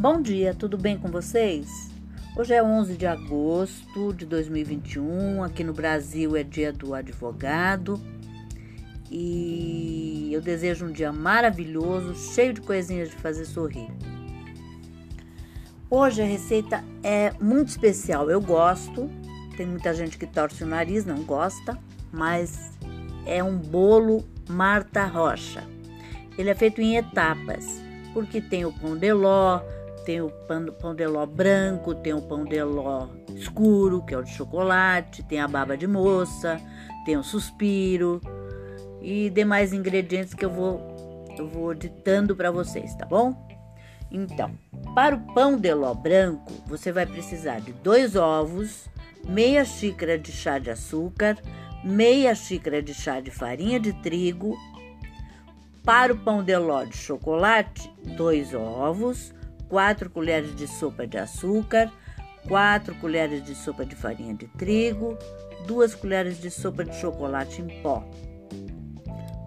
Bom dia, tudo bem com vocês? Hoje é 11 de agosto de 2021, aqui no Brasil é dia do advogado e eu desejo um dia maravilhoso, cheio de coisinhas de fazer sorrir. Hoje a receita é muito especial, eu gosto, tem muita gente que torce o nariz, não gosta, mas é um bolo Marta Rocha. Ele é feito em etapas, porque tem o pão de ló, tem o pão de ló branco, tem o pão de ló escuro, que é o de chocolate, tem a baba de moça, tem o suspiro e demais ingredientes que eu vou eu vou ditando para vocês, tá bom? Então, para o pão de ló branco, você vai precisar de dois ovos, meia xícara de chá de açúcar, meia xícara de chá de farinha de trigo. Para o pão de ló de chocolate, dois ovos, 4 colheres de sopa de açúcar, 4 colheres de sopa de farinha de trigo, 2 colheres de sopa de chocolate em pó.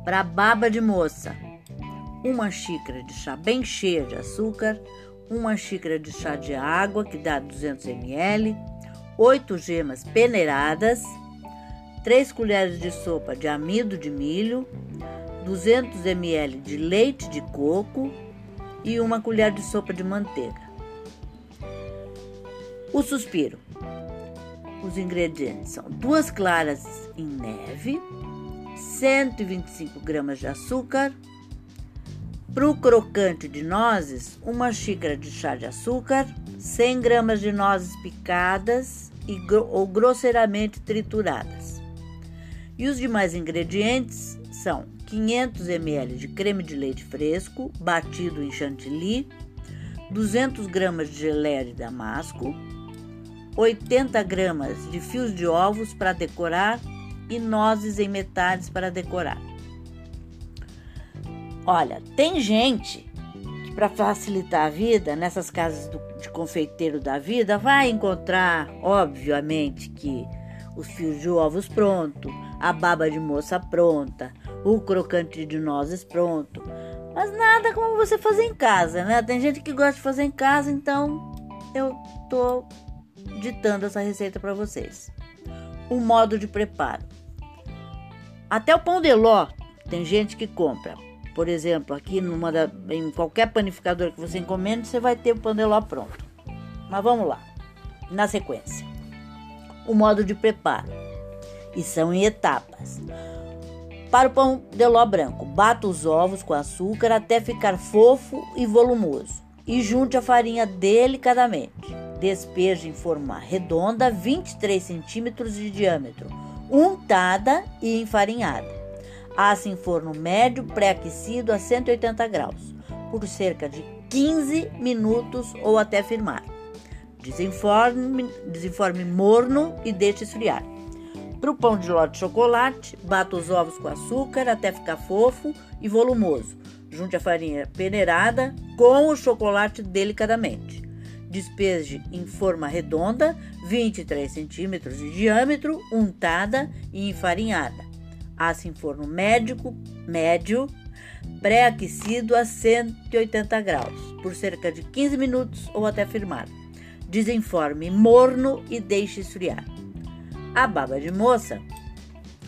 Para baba de moça, uma xícara de chá bem cheia de açúcar, uma xícara de chá de água, que dá 200 ml, 8 gemas peneiradas, 3 colheres de sopa de amido de milho, 200 ml de leite de coco, e uma colher de sopa de manteiga. O suspiro. Os ingredientes são duas claras em neve, 125 gramas de açúcar. Para o crocante de nozes, uma xícara de chá de açúcar, 100 gramas de nozes picadas e, ou grosseiramente trituradas. E os demais ingredientes são 500 ml de creme de leite fresco batido em chantilly, 200 gramas de geleia de damasco, 80 gramas de fios de ovos para decorar e nozes em metades para decorar. Olha, tem gente que para facilitar a vida nessas casas do, de confeiteiro da vida vai encontrar, obviamente, que os fios de ovos pronto, a baba de moça pronta, o crocante de nozes pronto. Mas nada como você fazer em casa, né? Tem gente que gosta de fazer em casa, então eu tô ditando essa receita para vocês. O modo de preparo. Até o pão de ló tem gente que compra. Por exemplo, aqui numa da, em qualquer panificador que você encomende, você vai ter o pão de ló pronto. Mas vamos lá. Na sequência. O modo de preparo. E são em etapas. Para o pão de ló branco, bata os ovos com açúcar até ficar fofo e volumoso e junte a farinha delicadamente. Despeje em forma redonda, 23 centímetros de diâmetro, untada e enfarinhada. Asse em forno médio pré-aquecido a 180 graus por cerca de 15 minutos ou até firmar. Desenforme, desenforme morno e deixe esfriar. Para o pão de ló de chocolate, bata os ovos com açúcar até ficar fofo e volumoso. Junte a farinha peneirada com o chocolate delicadamente. Despeje em forma redonda, 23 centímetros de diâmetro, untada e enfarinhada. Asse em forno médico, médio, pré-aquecido a 180 graus, por cerca de 15 minutos ou até firmar. Desenforme morno e deixe esfriar. A baba de moça,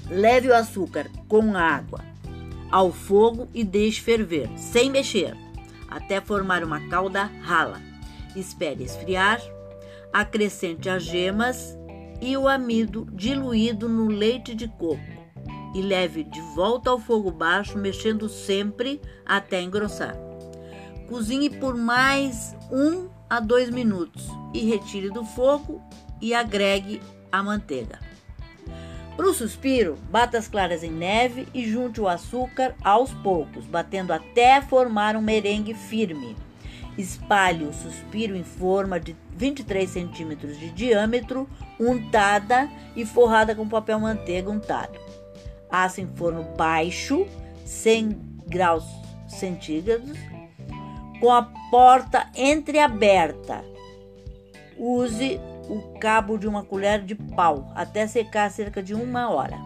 leve o açúcar com água ao fogo e deixe ferver, sem mexer, até formar uma calda rala. Espere esfriar, acrescente as gemas e o amido diluído no leite de coco e leve de volta ao fogo baixo, mexendo sempre até engrossar. Cozinhe por mais um a dois minutos e retire do fogo e agregue a manteiga. Para o suspiro, bata as claras em neve e junte o açúcar aos poucos, batendo até formar um merengue firme. Espalhe o suspiro em forma de 23 centímetros de diâmetro, untada e forrada com papel manteiga untado. Assa em forno baixo, 100 graus centígrados, com a porta entreaberta. Use o cabo de uma colher de pau até secar cerca de uma hora.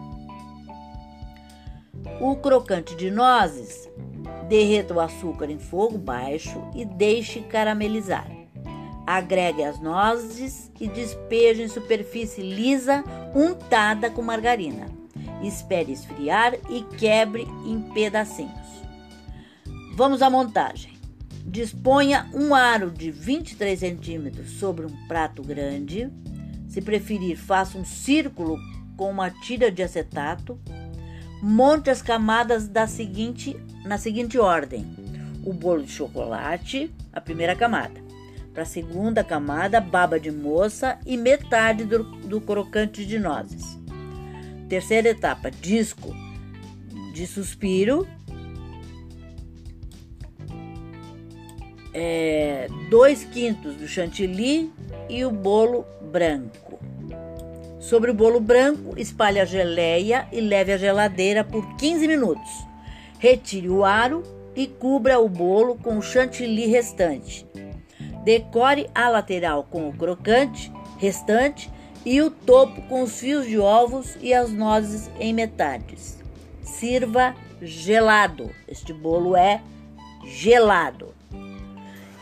O crocante de nozes Derreta o açúcar em fogo baixo e deixe caramelizar. Agregue as nozes e despeje em superfície lisa untada com margarina. Espere esfriar e quebre em pedacinhos. Vamos à montagem. Disponha um aro de 23 centímetros sobre um prato grande. Se preferir, faça um círculo com uma tira de acetato. Monte as camadas da seguinte, na seguinte ordem: o bolo de chocolate, a primeira camada. Para a segunda camada, baba de moça e metade do, do crocante de nozes. Terceira etapa, disco de suspiro é, dois quintos do chantilly e o bolo branco. Sobre o bolo branco, espalhe a geleia e leve à geladeira por 15 minutos. Retire o aro e cubra o bolo com o chantilly restante. Decore a lateral com o crocante restante e o topo com os fios de ovos e as nozes em metades. Sirva gelado. Este bolo é gelado.